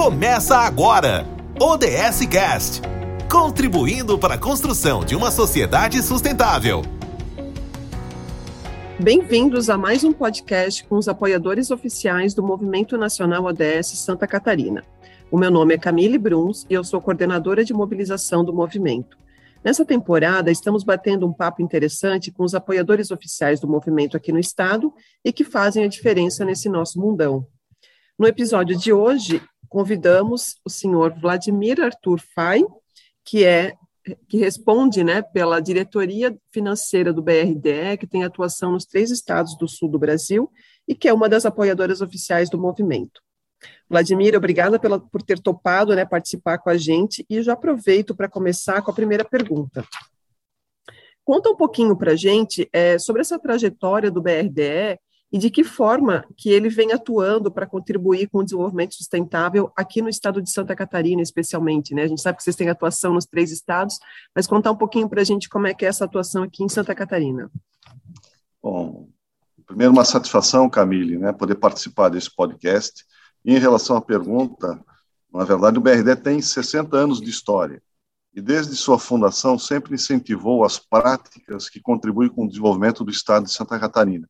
Começa agora! ODS Cast contribuindo para a construção de uma sociedade sustentável. Bem-vindos a mais um podcast com os apoiadores oficiais do Movimento Nacional ODS Santa Catarina. O meu nome é Camille Bruns e eu sou coordenadora de mobilização do movimento. Nessa temporada, estamos batendo um papo interessante com os apoiadores oficiais do movimento aqui no estado e que fazem a diferença nesse nosso mundão. No episódio de hoje, convidamos o senhor Vladimir Arthur Fay, que é que responde né, pela diretoria financeira do BRDE, que tem atuação nos três estados do sul do Brasil e que é uma das apoiadoras oficiais do movimento. Vladimir, obrigada pela, por ter topado né, participar com a gente e já aproveito para começar com a primeira pergunta. Conta um pouquinho para a gente é, sobre essa trajetória do BRDE e de que forma que ele vem atuando para contribuir com o desenvolvimento sustentável aqui no estado de Santa Catarina, especialmente, né? A gente sabe que vocês têm atuação nos três estados, mas contar um pouquinho para a gente como é que é essa atuação aqui em Santa Catarina. Bom, primeiro uma satisfação, Camille, né, poder participar desse podcast. E em relação à pergunta, na verdade, o BRD tem 60 anos de história e desde sua fundação sempre incentivou as práticas que contribuem com o desenvolvimento do estado de Santa Catarina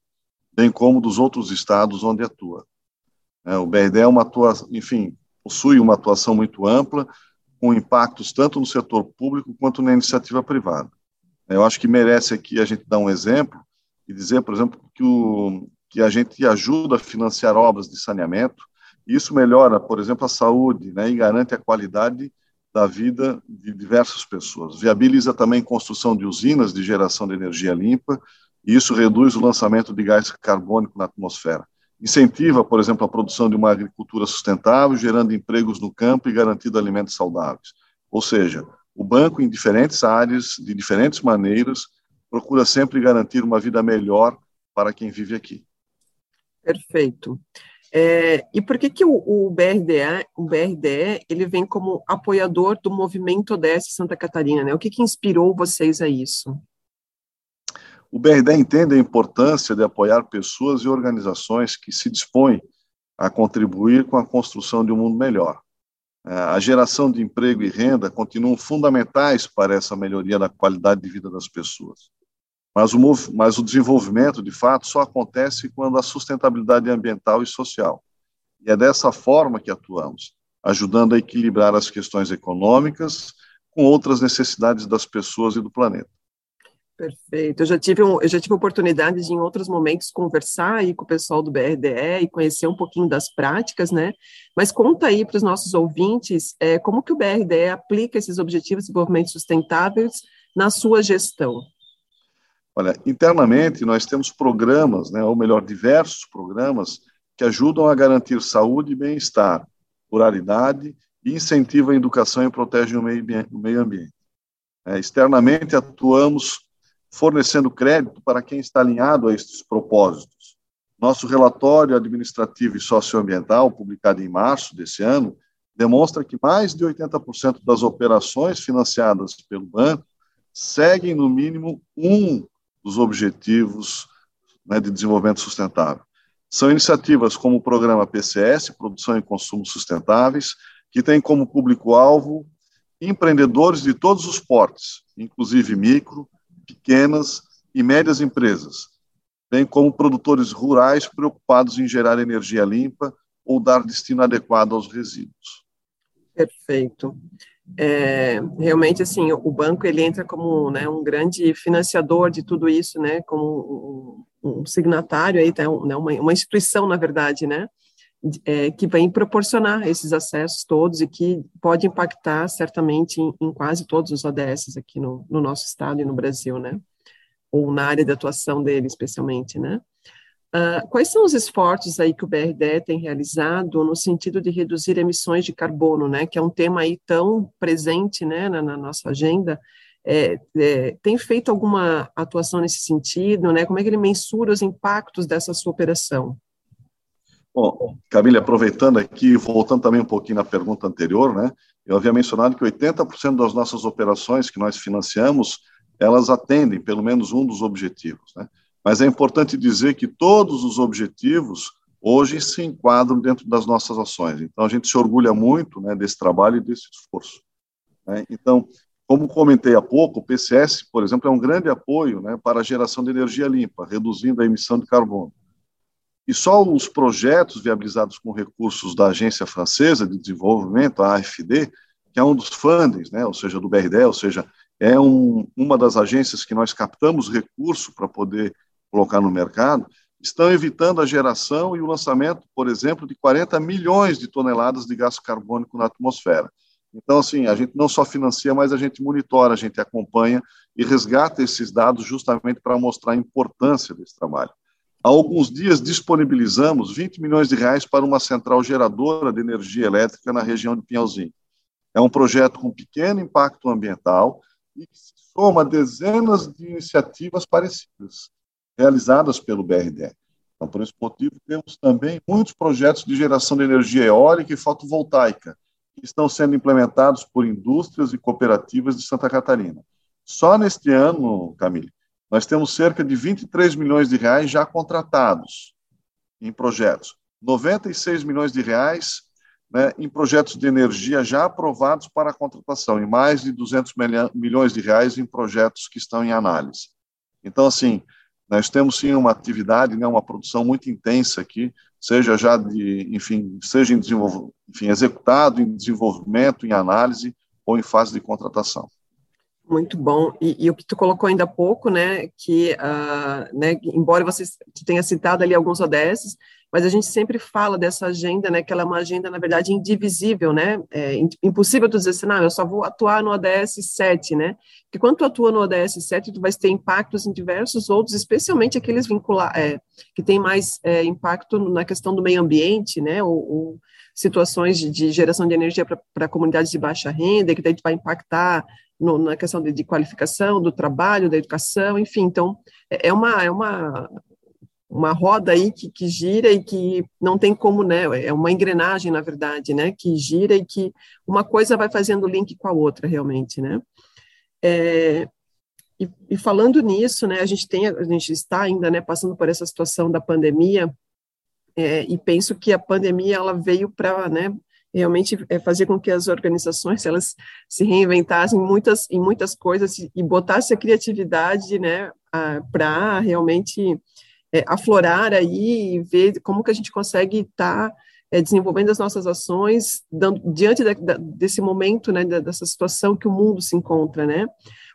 bem como dos outros estados onde atua. É, o BRD é uma atuação, enfim, possui uma atuação muito ampla, com impactos tanto no setor público quanto na iniciativa privada. É, eu acho que merece aqui a gente dar um exemplo e dizer, por exemplo, que, o, que a gente ajuda a financiar obras de saneamento, e isso melhora, por exemplo, a saúde né, e garante a qualidade da vida de diversas pessoas. Viabiliza também construção de usinas de geração de energia limpa e isso reduz o lançamento de gás carbônico na atmosfera. Incentiva, por exemplo, a produção de uma agricultura sustentável, gerando empregos no campo e garantindo alimentos saudáveis. Ou seja, o banco, em diferentes áreas, de diferentes maneiras, procura sempre garantir uma vida melhor para quem vive aqui. Perfeito. É, e por que, que o, o, BRDE, o BRDE ele vem como apoiador do movimento ODS Santa Catarina? Né? O que, que inspirou vocês a isso? O BRD entende a importância de apoiar pessoas e organizações que se dispõem a contribuir com a construção de um mundo melhor. É, a geração de emprego e renda continuam fundamentais para essa melhoria da qualidade de vida das pessoas. Mas o, mas o desenvolvimento, de fato, só acontece quando a sustentabilidade ambiental e social. E é dessa forma que atuamos, ajudando a equilibrar as questões econômicas com outras necessidades das pessoas e do planeta. Perfeito. Eu já tive um, eu já tive oportunidade de em outros momentos conversar aí com o pessoal do BRDE e conhecer um pouquinho das práticas, né? Mas conta aí para os nossos ouvintes é, como que o BRDE aplica esses objetivos de desenvolvimento sustentáveis na sua gestão. Olha, internamente nós temos programas, né, ou melhor, diversos programas que ajudam a garantir saúde e bem-estar, pluralidade e incentivam a educação e protegem o meio, ambiente. É, externamente atuamos fornecendo crédito para quem está alinhado a estes propósitos. Nosso relatório administrativo e socioambiental, publicado em março desse ano, demonstra que mais de 80% das operações financiadas pelo banco seguem, no mínimo, um dos objetivos né, de desenvolvimento sustentável. São iniciativas como o programa PCS, Produção e Consumo Sustentáveis, que tem como público-alvo empreendedores de todos os portes, inclusive micro, pequenas e médias empresas, bem como produtores rurais preocupados em gerar energia limpa ou dar destino adequado aos resíduos. Perfeito. É, realmente, assim, o banco ele entra como né, um grande financiador de tudo isso, né, como um, um signatário aí, tá, né, uma, uma instituição, na verdade, né, é, que vem proporcionar esses acessos todos e que pode impactar certamente em, em quase todos os ODS aqui no, no, nosso estado e no Brasil, né? Ou na área de atuação dele, especialmente, né? Uh, quais são os esforços aí que o BRDE tem realizado no sentido de reduzir emissões de carbono, né? Que é um tema aí tão presente, né, na, na nossa agenda. É, é, tem feito alguma atuação nesse sentido, né? Como é que ele mensura os impactos dessa sua operação? Bom, Camille, aproveitando aqui, voltando também um pouquinho na pergunta anterior, né? Eu havia mencionado que 80% das nossas operações que nós financiamos, elas atendem pelo menos um dos objetivos, né? Mas é importante dizer que todos os objetivos hoje se enquadram dentro das nossas ações. Então, a gente se orgulha muito né, desse trabalho e desse esforço. Né? Então, como comentei há pouco, o PCS, por exemplo, é um grande apoio né, para a geração de energia limpa, reduzindo a emissão de carbono. E só os projetos viabilizados com recursos da Agência Francesa de Desenvolvimento, a AFD, que é um dos fundings, né, ou seja, do BRD, ou seja, é um, uma das agências que nós captamos recurso para poder colocar no mercado, estão evitando a geração e o lançamento, por exemplo, de 40 milhões de toneladas de gás carbônico na atmosfera. Então, assim, a gente não só financia, mas a gente monitora, a gente acompanha e resgata esses dados justamente para mostrar a importância desse trabalho. Há alguns dias disponibilizamos 20 milhões de reais para uma central geradora de energia elétrica na região de Pinhalzinho. É um projeto com pequeno impacto ambiental e que se soma dezenas de iniciativas parecidas, realizadas pelo BRD. Então, por esse motivo, temos também muitos projetos de geração de energia eólica e fotovoltaica, que estão sendo implementados por indústrias e cooperativas de Santa Catarina. Só neste ano, Camille, nós temos cerca de 23 milhões de reais já contratados em projetos, 96 milhões de reais né, em projetos de energia já aprovados para contratação e mais de 200 milhões de reais em projetos que estão em análise. Então, assim, nós temos sim uma atividade, né, uma produção muito intensa aqui, seja já de, enfim, seja em enfim, executado em desenvolvimento, em análise ou em fase de contratação. Muito bom. E, e, o que tu colocou ainda há pouco, né, que, uh, né, embora você tenha citado ali alguns ODS, mas a gente sempre fala dessa agenda, né, que ela é uma agenda, na verdade, indivisível, né, é impossível tu dizer assim, não, eu só vou atuar no ODS 7, né, porque quando tu atua no ODS 7, tu vai ter impactos em diversos outros, especialmente aqueles vinculados, é, que tem mais é, impacto na questão do meio ambiente, né, ou, ou situações de, de, geração de energia para comunidades de baixa renda, que daí vai impactar no, na questão de, de, qualificação, do trabalho, da educação, enfim, então é, é uma, é uma, uma roda aí que, que gira e que não tem como, né, é uma engrenagem, na verdade, né, que gira e que uma coisa vai fazendo link com a outra, realmente, né. É, e, e, falando nisso, né, a gente tem, a gente está ainda, né, passando por essa situação da pandemia, é, e penso que a pandemia, ela veio para, né, realmente é fazer com que as organizações elas se reinventassem muitas em muitas coisas e, e botassem a criatividade né para realmente é, aflorar aí e ver como que a gente consegue estar tá, é, desenvolvendo as nossas ações dando, diante da, da, desse momento né dessa situação que o mundo se encontra né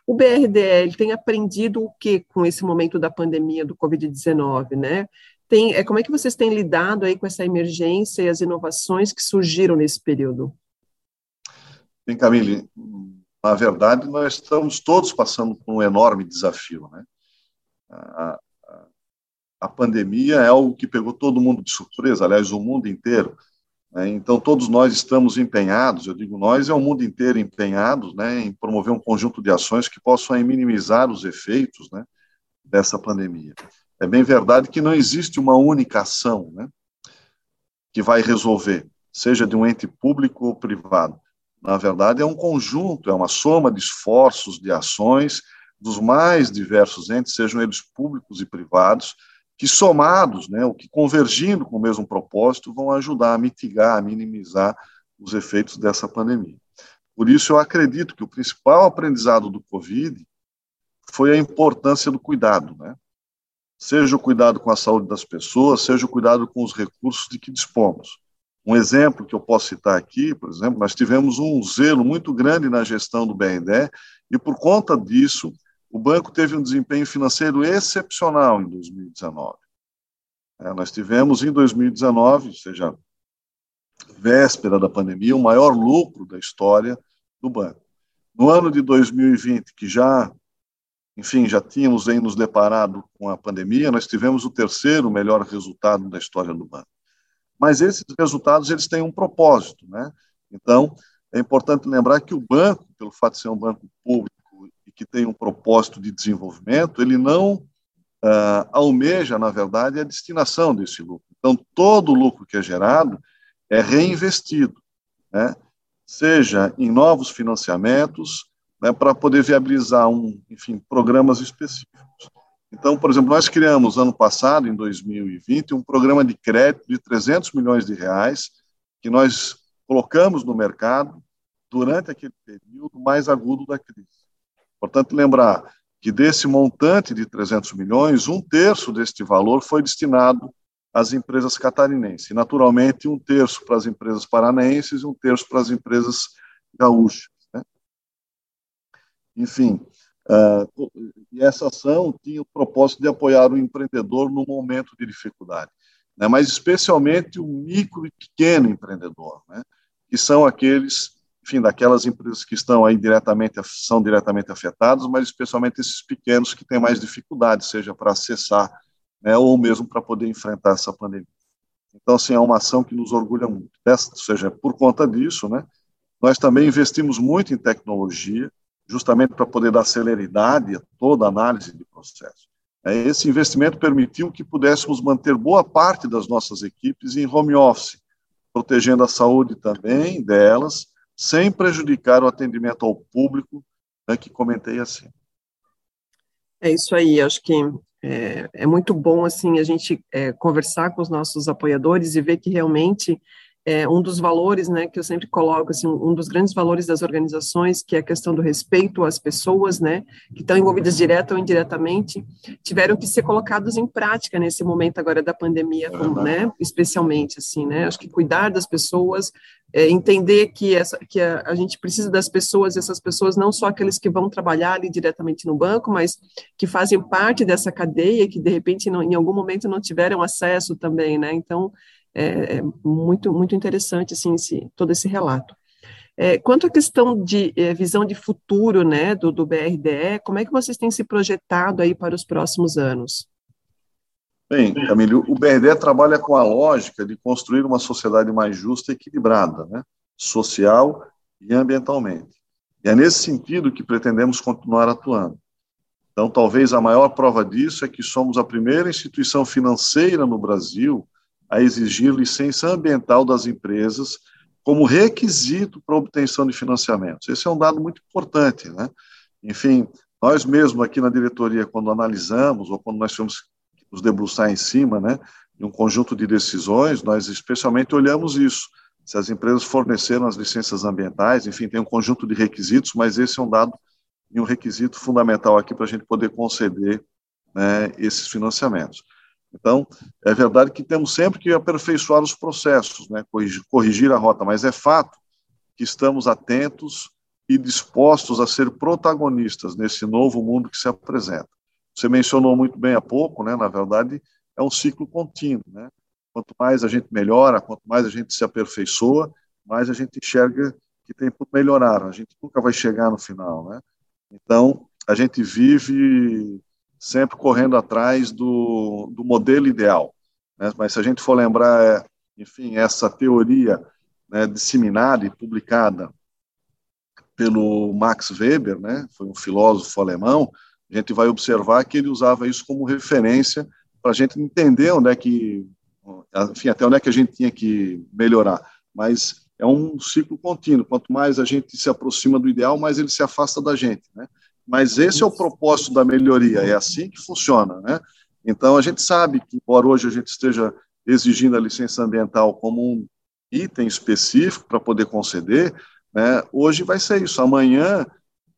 o BRDL tem aprendido o que com esse momento da pandemia do Covid-19, né? Tem, é, como é que vocês têm lidado aí com essa emergência e as inovações que surgiram nesse período? Bem, Camille, na verdade, nós estamos todos passando por um enorme desafio, né? A, a, a pandemia é algo que pegou todo mundo de surpresa, aliás, o mundo inteiro. Né? Então, todos nós estamos empenhados, eu digo nós, é o mundo inteiro empenhados né, em promover um conjunto de ações que possam minimizar os efeitos né, dessa pandemia. É bem verdade que não existe uma única ação né, que vai resolver, seja de um ente público ou privado. Na verdade, é um conjunto, é uma soma de esforços, de ações dos mais diversos entes, sejam eles públicos e privados, que somados, né, ou que convergindo com o mesmo propósito, vão ajudar a mitigar, a minimizar os efeitos dessa pandemia. Por isso, eu acredito que o principal aprendizado do Covid foi a importância do cuidado, né? Seja o cuidado com a saúde das pessoas, seja o cuidado com os recursos de que dispomos. Um exemplo que eu posso citar aqui, por exemplo, nós tivemos um zelo muito grande na gestão do BNDE e, por conta disso, o banco teve um desempenho financeiro excepcional em 2019. É, nós tivemos em 2019, ou seja, véspera da pandemia, o maior lucro da história do banco. No ano de 2020, que já enfim, já tínhamos aí nos deparado com a pandemia, nós tivemos o terceiro melhor resultado da história do banco. Mas esses resultados, eles têm um propósito, né? Então, é importante lembrar que o banco, pelo fato de ser um banco público e que tem um propósito de desenvolvimento, ele não uh, almeja, na verdade, a destinação desse lucro. Então, todo o lucro que é gerado é reinvestido, né? seja em novos financiamentos, né, para poder viabilizar um, enfim, programas específicos. Então, por exemplo, nós criamos ano passado, em 2020, um programa de crédito de 300 milhões de reais que nós colocamos no mercado durante aquele período mais agudo da crise. Portanto, lembrar que desse montante de 300 milhões, um terço deste valor foi destinado às empresas catarinenses. E, naturalmente, um terço para as empresas paranaenses e um terço para as empresas gaúchas. Enfim, uh, essa ação tinha o propósito de apoiar o empreendedor no momento de dificuldade, né? mas especialmente o micro e pequeno empreendedor, né? que são aqueles, enfim, daquelas empresas que estão aí diretamente, são diretamente afetadas, mas especialmente esses pequenos que têm mais dificuldade, seja para acessar né, ou mesmo para poder enfrentar essa pandemia. Então, assim, é uma ação que nos orgulha muito. Ou seja, por conta disso, né, nós também investimos muito em tecnologia, justamente para poder dar celeridade a toda a análise de processo. É, esse investimento permitiu que pudéssemos manter boa parte das nossas equipes em home office, protegendo a saúde também delas, sem prejudicar o atendimento ao público, né, que comentei assim. É isso aí, acho que é, é muito bom assim a gente é, conversar com os nossos apoiadores e ver que realmente é um dos valores, né, que eu sempre coloco, assim, um dos grandes valores das organizações, que é a questão do respeito às pessoas, né, que estão envolvidas direta ou indiretamente, tiveram que ser colocados em prática nesse momento agora da pandemia, como, né, especialmente, assim, né, acho que cuidar das pessoas, é, entender que, essa, que a, a, gente precisa das pessoas, e essas pessoas não só aqueles que vão trabalhar ali diretamente no banco, mas que fazem parte dessa cadeia, que de repente não, em algum momento não tiveram acesso também, né, então é, é muito, muito interessante, assim, esse, todo esse relato. É, quanto à questão de é, visão de futuro, né, do, do BRDE, como é que vocês têm se projetado aí para os próximos anos? Bem, Camilo, o BRDE trabalha com a lógica de construir uma sociedade mais justa e equilibrada, né, social e ambientalmente. E é nesse sentido que pretendemos continuar atuando. Então, talvez a maior prova disso é que somos a primeira instituição financeira no Brasil a exigir licença ambiental das empresas como requisito para obtenção de financiamentos. Esse é um dado muito importante, né? Enfim, nós mesmo aqui na diretoria, quando analisamos ou quando nós tivemos que nos debruçar em cima, né, de um conjunto de decisões, nós especialmente olhamos isso. Se as empresas forneceram as licenças ambientais, enfim, tem um conjunto de requisitos, mas esse é um dado e um requisito fundamental aqui para a gente poder conceder né, esses financiamentos. Então, é verdade que temos sempre que aperfeiçoar os processos, né, corrigir, a rota, mas é fato que estamos atentos e dispostos a ser protagonistas nesse novo mundo que se apresenta. Você mencionou muito bem há pouco, né, na verdade, é um ciclo contínuo. Né? Quanto mais a gente melhora, quanto mais a gente se aperfeiçoa, mais a gente enxerga que tem por melhorar. A gente nunca vai chegar no final. Né? Então, a gente vive sempre correndo atrás do, do modelo ideal. Né? Mas se a gente for lembrar, é, enfim, essa teoria né, disseminada e publicada pelo Max Weber, né, foi um filósofo alemão, a gente vai observar que ele usava isso como referência para a gente entender onde é que, enfim, até onde é que a gente tinha que melhorar. Mas é um ciclo contínuo. Quanto mais a gente se aproxima do ideal, mais ele se afasta da gente, né? Mas esse é o propósito da melhoria, é assim que funciona, né? Então, a gente sabe que, embora hoje a gente esteja exigindo a licença ambiental como um item específico para poder conceder, né, hoje vai ser isso. Amanhã,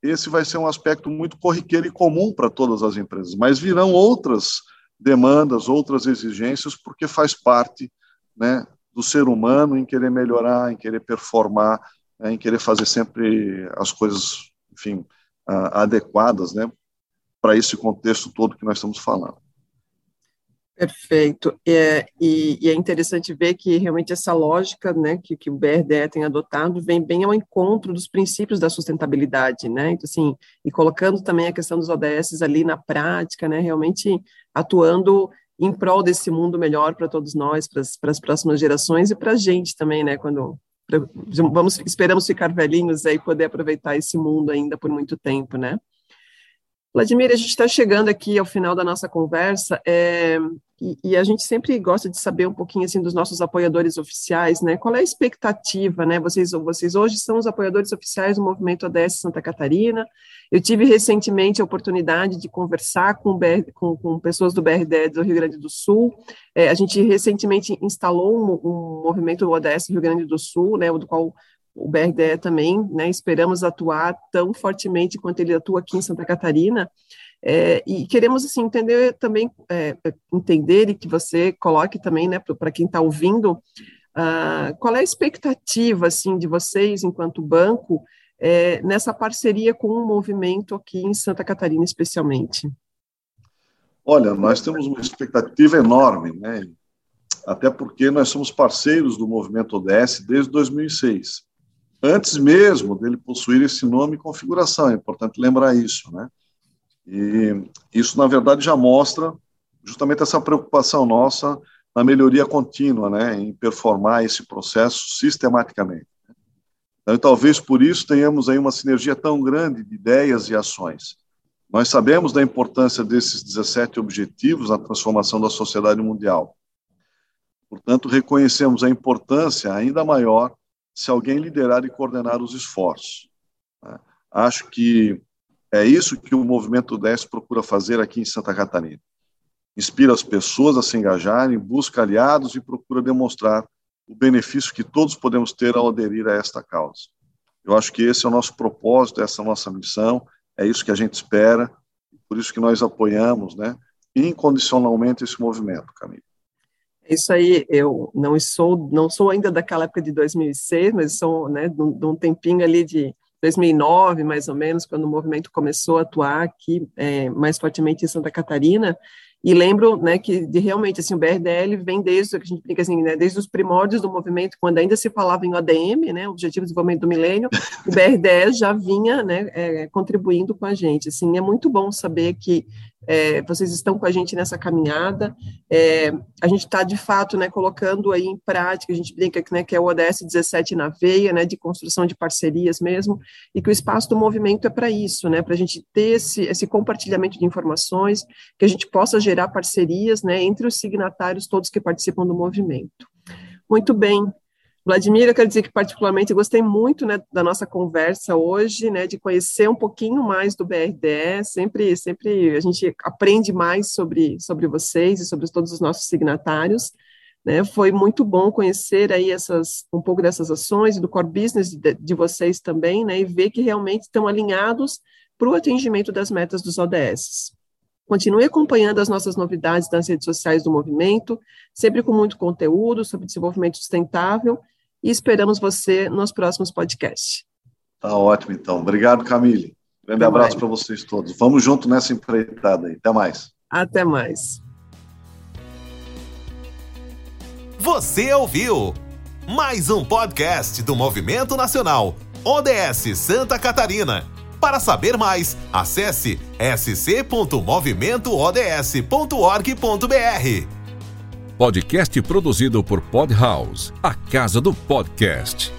esse vai ser um aspecto muito corriqueiro e comum para todas as empresas, mas virão outras demandas, outras exigências, porque faz parte né, do ser humano em querer melhorar, em querer performar, né, em querer fazer sempre as coisas, enfim, adequadas né, para esse contexto todo que nós estamos falando. Perfeito. É, e, e, é interessante ver que realmente essa lógica né, que, que o BRDE tem adotado vem bem ao encontro dos princípios da sustentabilidade, né? Então, assim, e colocando também a questão dos ODS ali na prática, né? Realmente atuando em prol desse mundo melhor para todos nós, para as próximas gerações e para a gente também, né? Quando vamos esperamos ficar velhinhos aí poder aproveitar esse mundo ainda por muito tempo, né? Vladimir, a gente está chegando aqui ao final da nossa conversa é, e, e, a gente sempre gosta de saber um pouquinho assim dos nossos apoiadores oficiais, né? Qual é a expectativa, né? Vocês, vocês hoje são os apoiadores oficiais do Movimento ODS Santa Catarina. Eu tive recentemente a oportunidade de conversar com, BR, com, com pessoas do BRD do Rio Grande do Sul. É, a gente recentemente instalou um, um movimento ODS Rio Grande do Sul, né? Do qual o BRDE também, né, esperamos atuar tão fortemente quanto ele atua aqui em Santa Catarina, é, e queremos assim entender também é, entender e que você coloque também, né, para quem está ouvindo, uh, qual é a expectativa assim de vocês enquanto banco é, nessa parceria com o movimento aqui em Santa Catarina, especialmente? Olha, nós temos uma expectativa enorme, né? Até porque nós somos parceiros do movimento ODS desde 2006 antes mesmo dele possuir esse nome e configuração. É importante lembrar isso, né? E isso, na verdade, já mostra justamente essa preocupação nossa na melhoria contínua, né, em performar esse processo sistematicamente. Então, talvez por isso tenhamos aí uma sinergia tão grande de ideias e ações. Nós sabemos da importância desses 17 objetivos na transformação da sociedade mundial. Portanto, reconhecemos a importância ainda maior se alguém liderar e coordenar os esforços. Né? Acho que é isso que o movimento 10 procura fazer aqui em Santa Catarina. Inspira as pessoas a se engajarem, busca aliados e procura demonstrar o benefício que todos podemos ter ao aderir a esta causa. Eu acho que esse é o nosso propósito, essa é a nossa missão, é isso que a gente espera, por isso que nós apoiamos, né, incondicionalmente esse movimento, Camila. Isso aí, eu não sou, não sou ainda daquela época de 2006, mas sou, né, de um tempinho ali de 2009, mais ou menos, quando o movimento começou a atuar aqui é, mais fortemente em Santa Catarina, e lembro, né, que de, realmente, assim, o BRDL vem desde, a gente brinca assim, né, desde os primórdios do movimento, quando ainda se falava em ODM, né, Objetivo de Desenvolvimento do Milênio, o BRDL já vinha, né, é, contribuindo com a gente, assim, é muito bom saber que é, vocês estão com a gente nessa caminhada. É, a gente está, de fato, né, colocando aí em prática, a gente brinca né, que é o ODS 17 na veia, né, de construção de parcerias mesmo, e que o espaço do movimento é para isso, né, para a gente ter esse, esse compartilhamento de informações, que a gente possa gerar parcerias né, entre os signatários todos que participam do movimento. Muito bem, Vladimir, eu quero dizer que particularmente gostei muito né, da nossa conversa hoje, né, de conhecer um pouquinho mais do BRDE, sempre, sempre a gente aprende mais sobre, sobre vocês e sobre todos os nossos signatários, né, foi muito bom conhecer aí essas, um pouco dessas ações e do core business de, de vocês também, né, e ver que realmente estão alinhados para o atingimento das metas dos ODS. Continue acompanhando as nossas novidades nas redes sociais do movimento, sempre com muito conteúdo sobre desenvolvimento sustentável e esperamos você nos próximos podcasts. Tá ótimo, então. Obrigado, Camille. Grande Até abraço para vocês todos. Vamos junto nessa empreitada aí. Até mais. Até mais. Você ouviu mais um podcast do Movimento Nacional ODS Santa Catarina. Para saber mais, acesse sc.movimentoods.org.br. Podcast produzido por Podhouse, a casa do podcast.